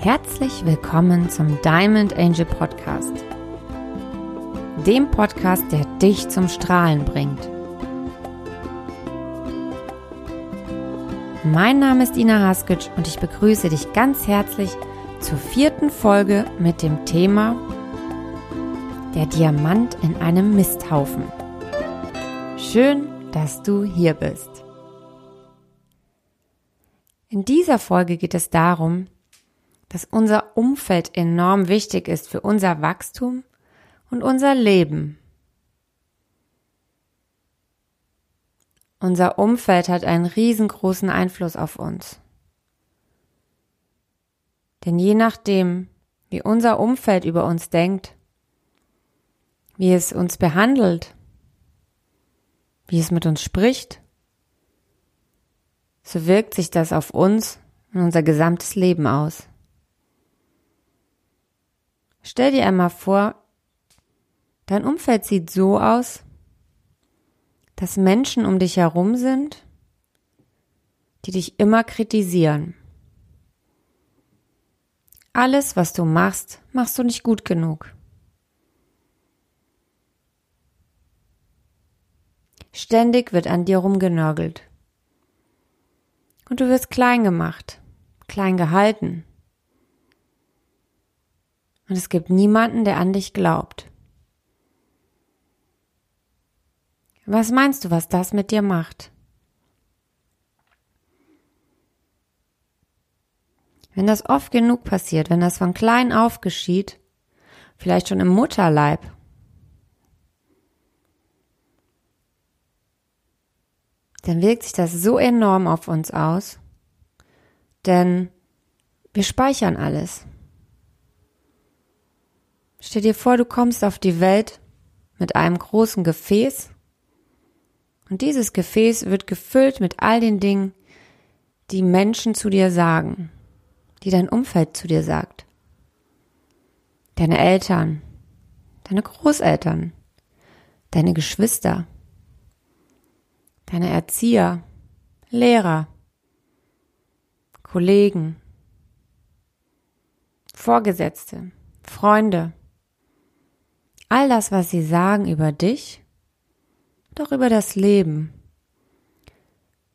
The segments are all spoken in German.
Herzlich willkommen zum Diamond Angel Podcast. Dem Podcast, der dich zum Strahlen bringt. Mein Name ist Ina Haskic und ich begrüße dich ganz herzlich zur vierten Folge mit dem Thema Der Diamant in einem Misthaufen. Schön, dass du hier bist. In dieser Folge geht es darum, dass unser Umfeld enorm wichtig ist für unser Wachstum und unser Leben. Unser Umfeld hat einen riesengroßen Einfluss auf uns. Denn je nachdem, wie unser Umfeld über uns denkt, wie es uns behandelt, wie es mit uns spricht, so wirkt sich das auf uns und unser gesamtes Leben aus. Stell dir einmal vor, dein Umfeld sieht so aus, dass Menschen um dich herum sind, die dich immer kritisieren. Alles, was du machst, machst du nicht gut genug. Ständig wird an dir rumgenörgelt. Und du wirst klein gemacht, klein gehalten. Und es gibt niemanden, der an dich glaubt. Was meinst du, was das mit dir macht? Wenn das oft genug passiert, wenn das von klein auf geschieht, vielleicht schon im Mutterleib, dann wirkt sich das so enorm auf uns aus, denn wir speichern alles. Stell dir vor, du kommst auf die Welt mit einem großen Gefäß und dieses Gefäß wird gefüllt mit all den Dingen, die Menschen zu dir sagen, die dein Umfeld zu dir sagt. Deine Eltern, deine Großeltern, deine Geschwister, deine Erzieher, Lehrer, Kollegen, Vorgesetzte, Freunde, all das, was sie sagen über dich, doch über das Leben,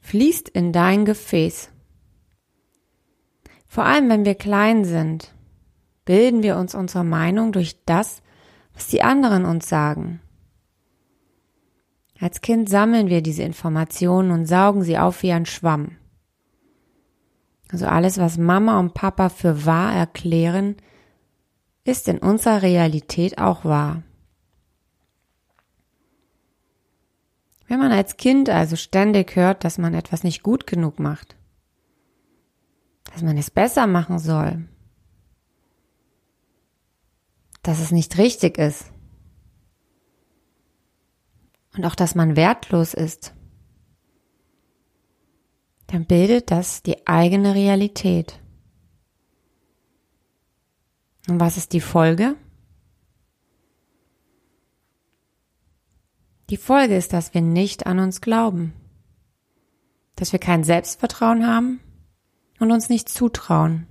fließt in dein Gefäß. Vor allem, wenn wir klein sind, bilden wir uns unsere Meinung durch das, was die anderen uns sagen. Als Kind sammeln wir diese Informationen und saugen sie auf wie ein Schwamm. Also alles, was Mama und Papa für wahr erklären, ist in unserer Realität auch wahr. Wenn man als Kind also ständig hört, dass man etwas nicht gut genug macht, dass man es besser machen soll, dass es nicht richtig ist und auch, dass man wertlos ist, dann bildet das die eigene Realität. Und was ist die Folge? Die Folge ist, dass wir nicht an uns glauben, dass wir kein Selbstvertrauen haben und uns nicht zutrauen.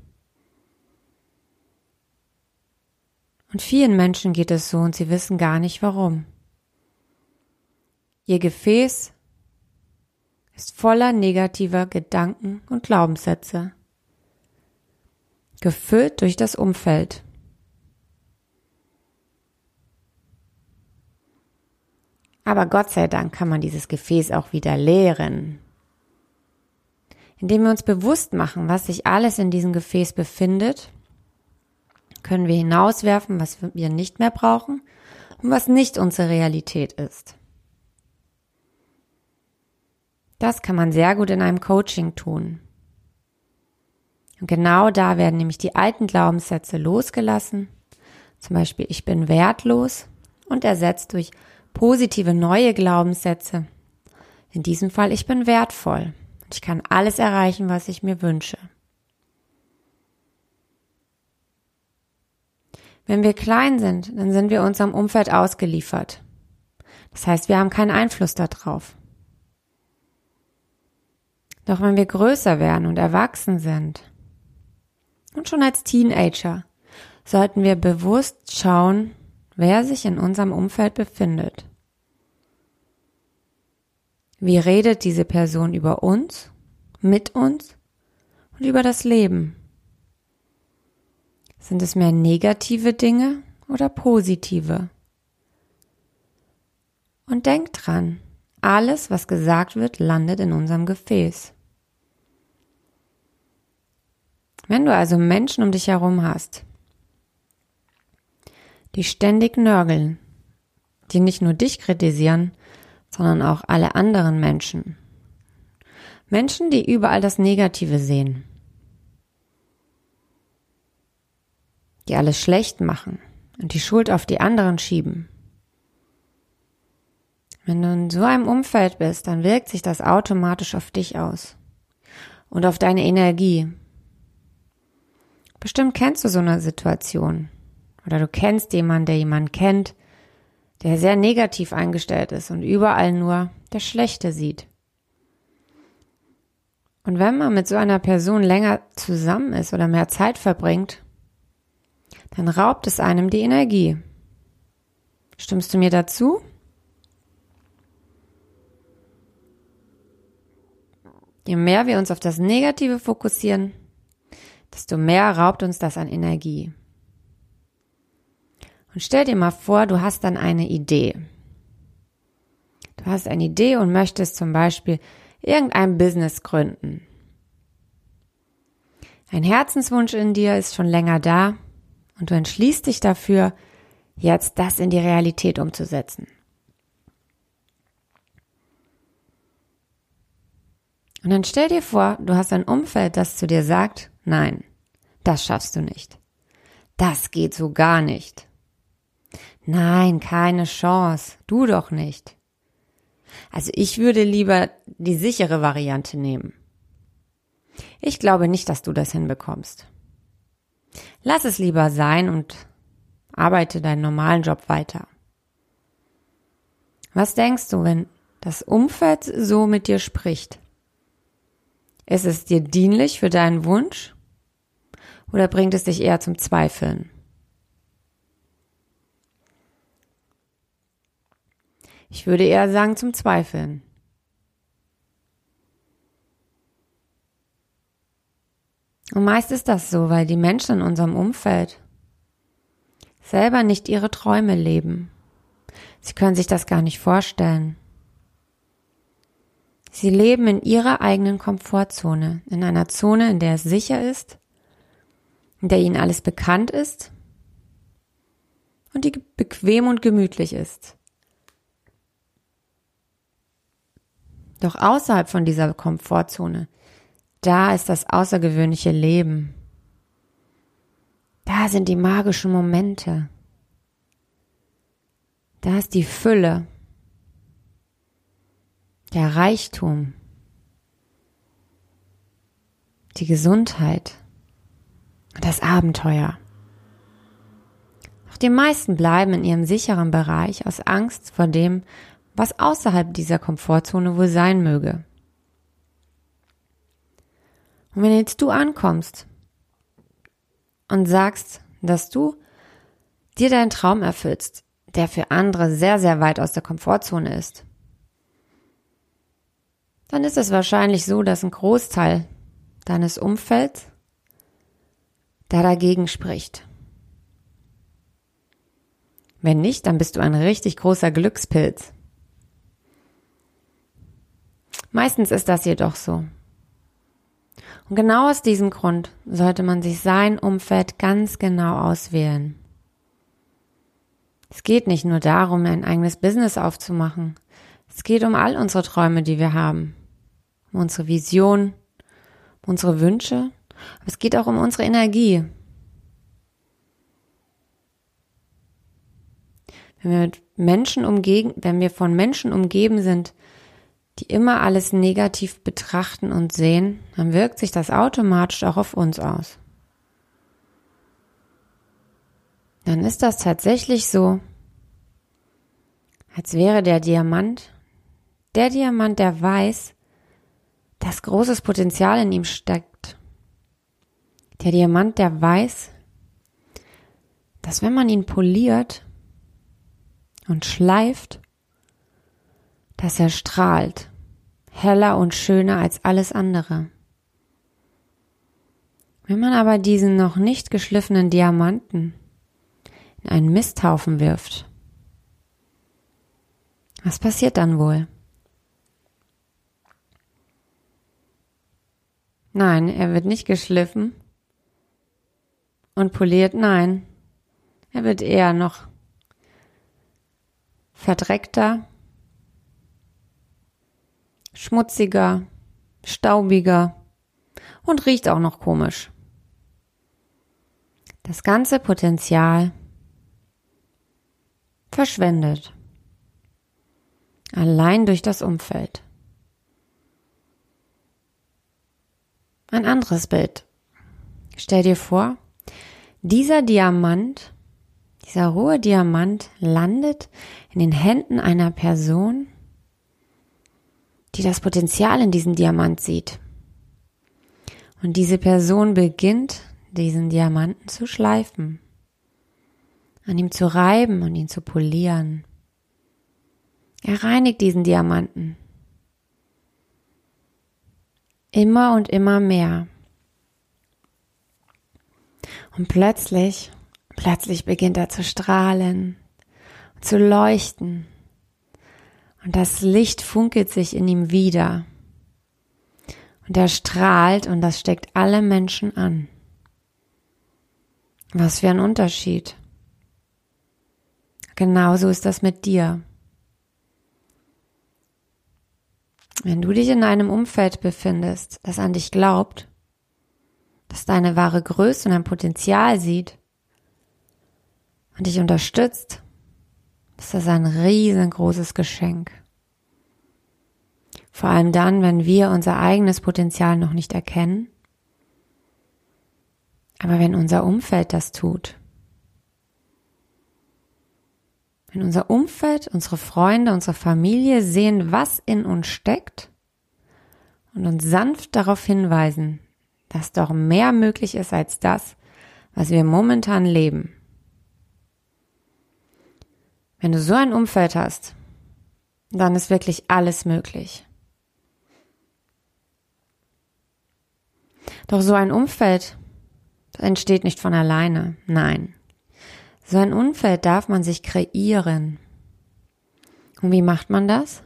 Und vielen Menschen geht es so und sie wissen gar nicht warum. Ihr Gefäß ist voller negativer Gedanken und Glaubenssätze gefüllt durch das Umfeld. Aber Gott sei Dank kann man dieses Gefäß auch wieder leeren. Indem wir uns bewusst machen, was sich alles in diesem Gefäß befindet, können wir hinauswerfen, was wir nicht mehr brauchen und was nicht unsere Realität ist. Das kann man sehr gut in einem Coaching tun. Und genau da werden nämlich die alten Glaubenssätze losgelassen. Zum Beispiel, ich bin wertlos und ersetzt durch positive neue Glaubenssätze. In diesem Fall, ich bin wertvoll. Ich kann alles erreichen, was ich mir wünsche. Wenn wir klein sind, dann sind wir unserem Umfeld ausgeliefert. Das heißt, wir haben keinen Einfluss darauf. Doch wenn wir größer werden und erwachsen sind, und schon als Teenager sollten wir bewusst schauen, wer sich in unserem Umfeld befindet. Wie redet diese Person über uns, mit uns und über das Leben? Sind es mehr negative Dinge oder positive? Und denk dran, alles, was gesagt wird, landet in unserem Gefäß. Wenn du also Menschen um dich herum hast, die ständig nörgeln, die nicht nur dich kritisieren, sondern auch alle anderen Menschen. Menschen, die überall das Negative sehen, die alles schlecht machen und die Schuld auf die anderen schieben. Wenn du in so einem Umfeld bist, dann wirkt sich das automatisch auf dich aus und auf deine Energie. Bestimmt kennst du so eine Situation oder du kennst jemanden, der jemanden kennt, der sehr negativ eingestellt ist und überall nur das Schlechte sieht. Und wenn man mit so einer Person länger zusammen ist oder mehr Zeit verbringt, dann raubt es einem die Energie. Stimmst du mir dazu? Je mehr wir uns auf das Negative fokussieren, desto mehr raubt uns das an Energie. Und stell dir mal vor, du hast dann eine Idee. Du hast eine Idee und möchtest zum Beispiel irgendein Business gründen. Ein Herzenswunsch in dir ist schon länger da und du entschließt dich dafür, jetzt das in die Realität umzusetzen. Und dann stell dir vor, du hast ein Umfeld, das zu dir sagt, nein, das schaffst du nicht. Das geht so gar nicht. Nein, keine Chance. Du doch nicht. Also ich würde lieber die sichere Variante nehmen. Ich glaube nicht, dass du das hinbekommst. Lass es lieber sein und arbeite deinen normalen Job weiter. Was denkst du, wenn das Umfeld so mit dir spricht? Ist es dir dienlich für deinen Wunsch oder bringt es dich eher zum Zweifeln? Ich würde eher sagen zum Zweifeln. Und meist ist das so, weil die Menschen in unserem Umfeld selber nicht ihre Träume leben. Sie können sich das gar nicht vorstellen. Sie leben in ihrer eigenen Komfortzone, in einer Zone, in der es sicher ist, in der ihnen alles bekannt ist und die bequem und gemütlich ist. Doch außerhalb von dieser Komfortzone, da ist das außergewöhnliche Leben. Da sind die magischen Momente. Da ist die Fülle der Reichtum, die Gesundheit, das Abenteuer. Doch die meisten bleiben in ihrem sicheren Bereich aus Angst vor dem, was außerhalb dieser Komfortzone wohl sein möge. Und wenn jetzt du ankommst und sagst, dass du dir deinen Traum erfüllst, der für andere sehr, sehr weit aus der Komfortzone ist, dann ist es wahrscheinlich so, dass ein Großteil deines Umfelds da dagegen spricht. Wenn nicht, dann bist du ein richtig großer Glückspilz. Meistens ist das jedoch so. Und genau aus diesem Grund sollte man sich sein Umfeld ganz genau auswählen. Es geht nicht nur darum, ein eigenes Business aufzumachen. Es geht um all unsere Träume, die wir haben um unsere Vision, um unsere Wünsche, aber es geht auch um unsere Energie. Wenn wir mit Menschen umgeben, wenn wir von Menschen umgeben sind, die immer alles negativ betrachten und sehen, dann wirkt sich das automatisch auch auf uns aus. Dann ist das tatsächlich so, als wäre der Diamant, der Diamant, der weiß, dass großes Potenzial in ihm steckt. Der Diamant, der weiß, dass wenn man ihn poliert und schleift, dass er strahlt, heller und schöner als alles andere. Wenn man aber diesen noch nicht geschliffenen Diamanten in einen Misthaufen wirft, was passiert dann wohl? Nein, er wird nicht geschliffen und poliert, nein. Er wird eher noch verdreckter, schmutziger, staubiger und riecht auch noch komisch. Das ganze Potenzial verschwendet. Allein durch das Umfeld. Ein anderes Bild. Stell dir vor, dieser Diamant, dieser rohe Diamant landet in den Händen einer Person, die das Potenzial in diesem Diamant sieht. Und diese Person beginnt, diesen Diamanten zu schleifen, an ihm zu reiben und ihn zu polieren. Er reinigt diesen Diamanten. Immer und immer mehr. Und plötzlich, plötzlich beginnt er zu strahlen, zu leuchten. Und das Licht funkelt sich in ihm wieder. Und er strahlt und das steckt alle Menschen an. Was für ein Unterschied. Genauso ist das mit dir. Wenn du dich in einem Umfeld befindest, das an dich glaubt, das deine wahre Größe und dein Potenzial sieht und dich unterstützt, ist das ein riesengroßes Geschenk. Vor allem dann, wenn wir unser eigenes Potenzial noch nicht erkennen, aber wenn unser Umfeld das tut. Wenn unser Umfeld, unsere Freunde, unsere Familie sehen, was in uns steckt und uns sanft darauf hinweisen, dass doch mehr möglich ist als das, was wir momentan leben. Wenn du so ein Umfeld hast, dann ist wirklich alles möglich. Doch so ein Umfeld entsteht nicht von alleine, nein. So ein Umfeld darf man sich kreieren. Und wie macht man das?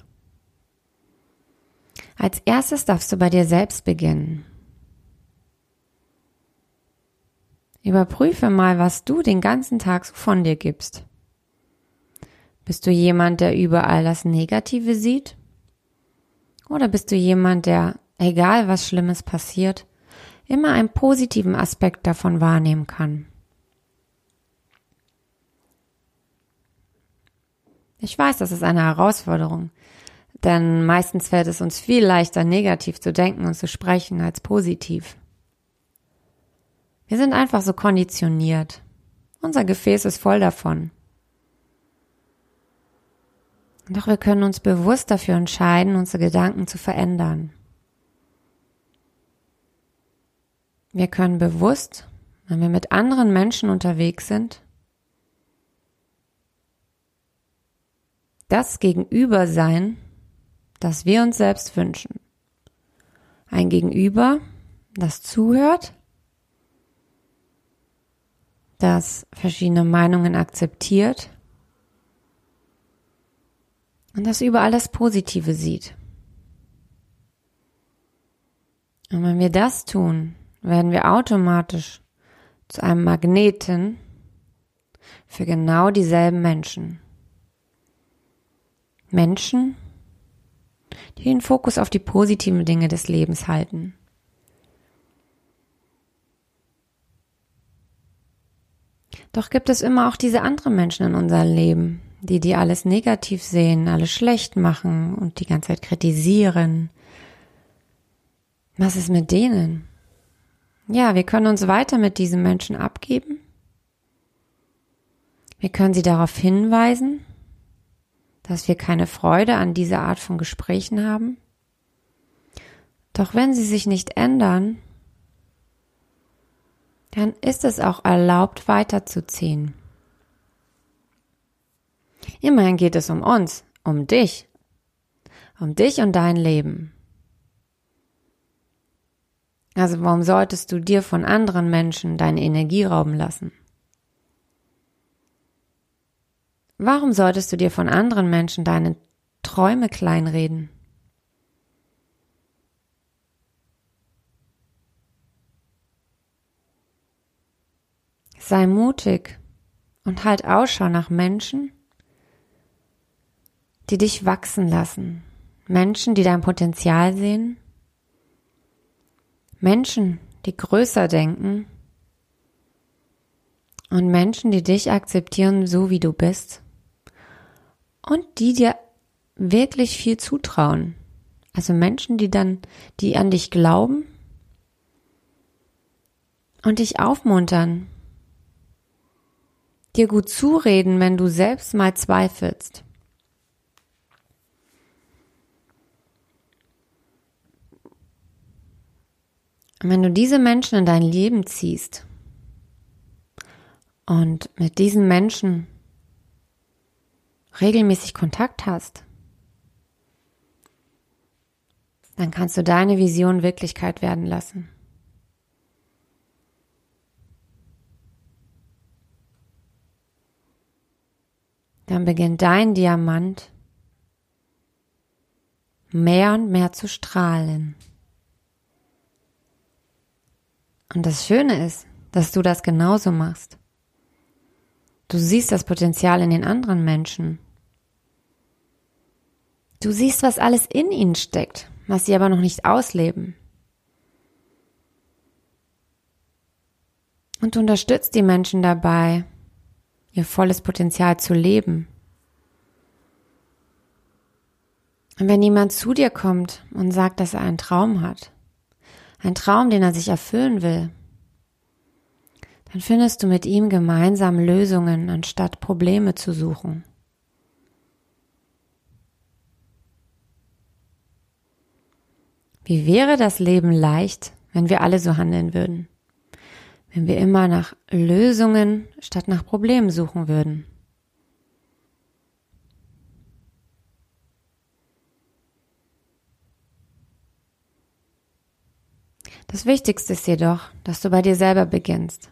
Als erstes darfst du bei dir selbst beginnen. Überprüfe mal, was du den ganzen Tag so von dir gibst. Bist du jemand, der überall das Negative sieht? Oder bist du jemand, der, egal was Schlimmes passiert, immer einen positiven Aspekt davon wahrnehmen kann? Ich weiß, das ist eine Herausforderung, denn meistens fällt es uns viel leichter, negativ zu denken und zu sprechen als positiv. Wir sind einfach so konditioniert. Unser Gefäß ist voll davon. Doch wir können uns bewusst dafür entscheiden, unsere Gedanken zu verändern. Wir können bewusst, wenn wir mit anderen Menschen unterwegs sind, das Gegenüber sein, das wir uns selbst wünschen. Ein Gegenüber, das zuhört, das verschiedene Meinungen akzeptiert und das überall das Positive sieht. Und wenn wir das tun, werden wir automatisch zu einem Magneten für genau dieselben Menschen. Menschen, die den Fokus auf die positiven Dinge des Lebens halten. Doch gibt es immer auch diese anderen Menschen in unserem Leben, die die alles negativ sehen, alles schlecht machen und die ganze Zeit kritisieren. Was ist mit denen? Ja, wir können uns weiter mit diesen Menschen abgeben. Wir können sie darauf hinweisen, dass wir keine Freude an dieser Art von Gesprächen haben? Doch wenn sie sich nicht ändern, dann ist es auch erlaubt, weiterzuziehen. Immerhin geht es um uns, um dich, um dich und dein Leben. Also warum solltest du dir von anderen Menschen deine Energie rauben lassen? Warum solltest du dir von anderen Menschen deine Träume kleinreden? Sei mutig und halt Ausschau nach Menschen, die dich wachsen lassen. Menschen, die dein Potenzial sehen. Menschen, die größer denken. Und Menschen, die dich akzeptieren, so wie du bist. Und die dir wirklich viel zutrauen. Also Menschen, die dann, die an dich glauben und dich aufmuntern dir gut zureden, wenn du selbst mal zweifelst. Und wenn du diese Menschen in dein Leben ziehst und mit diesen Menschen regelmäßig Kontakt hast, dann kannst du deine Vision Wirklichkeit werden lassen. dann beginnt dein Diamant mehr und mehr zu strahlen. Und das Schöne ist, dass du das genauso machst. Du siehst das Potenzial in den anderen Menschen. Du siehst, was alles in ihnen steckt, was sie aber noch nicht ausleben. Und du unterstützt die Menschen dabei, ihr volles Potenzial zu leben. Und wenn jemand zu dir kommt und sagt, dass er einen Traum hat, einen Traum, den er sich erfüllen will, dann findest du mit ihm gemeinsam Lösungen, anstatt Probleme zu suchen. Wie wäre das Leben leicht, wenn wir alle so handeln würden? wenn wir immer nach Lösungen statt nach Problemen suchen würden. Das Wichtigste ist jedoch, dass du bei dir selber beginnst.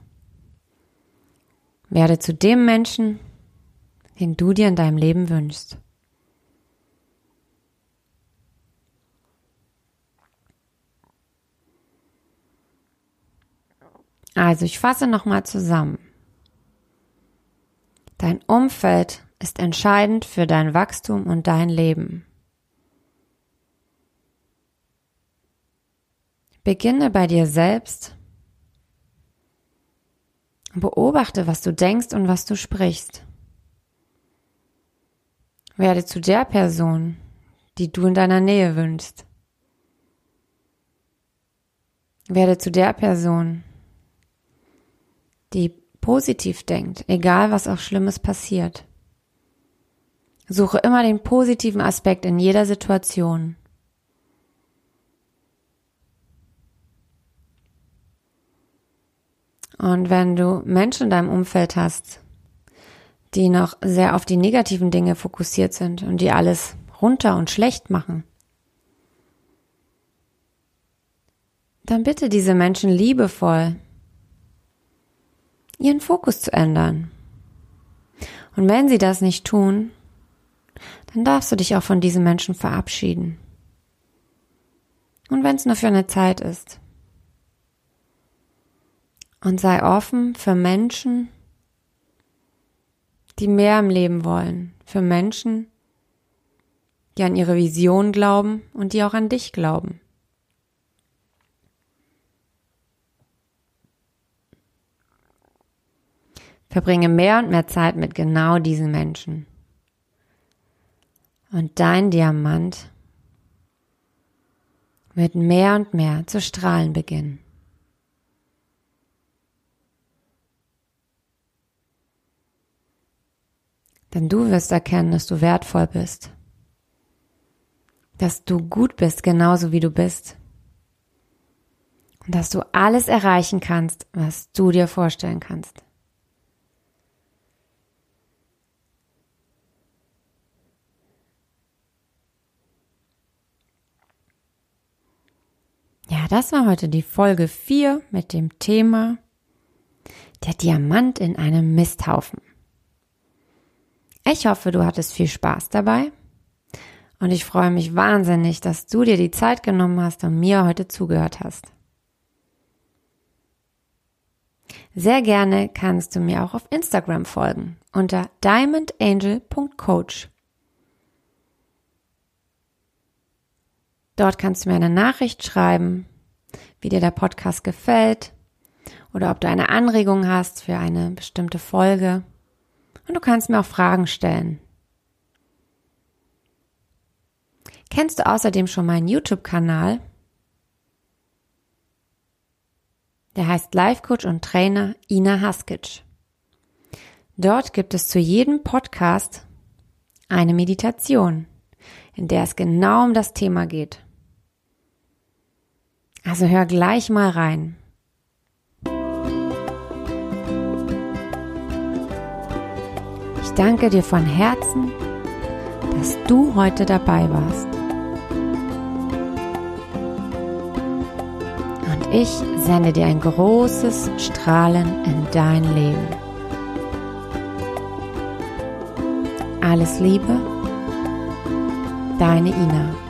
Werde zu dem Menschen, den du dir in deinem Leben wünschst. Also ich fasse nochmal zusammen. Dein Umfeld ist entscheidend für dein Wachstum und dein Leben. Beginne bei dir selbst und beobachte, was du denkst und was du sprichst. Werde zu der Person, die du in deiner Nähe wünschst. Werde zu der Person, die positiv denkt, egal was auch Schlimmes passiert. Suche immer den positiven Aspekt in jeder Situation. Und wenn du Menschen in deinem Umfeld hast, die noch sehr auf die negativen Dinge fokussiert sind und die alles runter und schlecht machen, dann bitte diese Menschen liebevoll ihren Fokus zu ändern. Und wenn sie das nicht tun, dann darfst du dich auch von diesen Menschen verabschieden. Und wenn es nur für eine Zeit ist. Und sei offen für Menschen, die mehr im Leben wollen, für Menschen, die an ihre Vision glauben und die auch an dich glauben. Verbringe mehr und mehr Zeit mit genau diesen Menschen. Und dein Diamant wird mehr und mehr zu strahlen beginnen. Denn du wirst erkennen, dass du wertvoll bist. Dass du gut bist, genauso wie du bist. Und dass du alles erreichen kannst, was du dir vorstellen kannst. Ja, das war heute die Folge 4 mit dem Thema der Diamant in einem Misthaufen. Ich hoffe, du hattest viel Spaß dabei und ich freue mich wahnsinnig, dass du dir die Zeit genommen hast und mir heute zugehört hast. Sehr gerne kannst du mir auch auf Instagram folgen unter diamondangel.coach. Dort kannst du mir eine Nachricht schreiben, wie dir der Podcast gefällt oder ob du eine Anregung hast für eine bestimmte Folge. Und du kannst mir auch Fragen stellen. Kennst du außerdem schon meinen YouTube-Kanal? Der heißt Life Coach und Trainer Ina Haskic. Dort gibt es zu jedem Podcast eine Meditation, in der es genau um das Thema geht. Also hör gleich mal rein. Ich danke dir von Herzen, dass du heute dabei warst. Und ich sende dir ein großes Strahlen in dein Leben. Alles Liebe, deine Ina.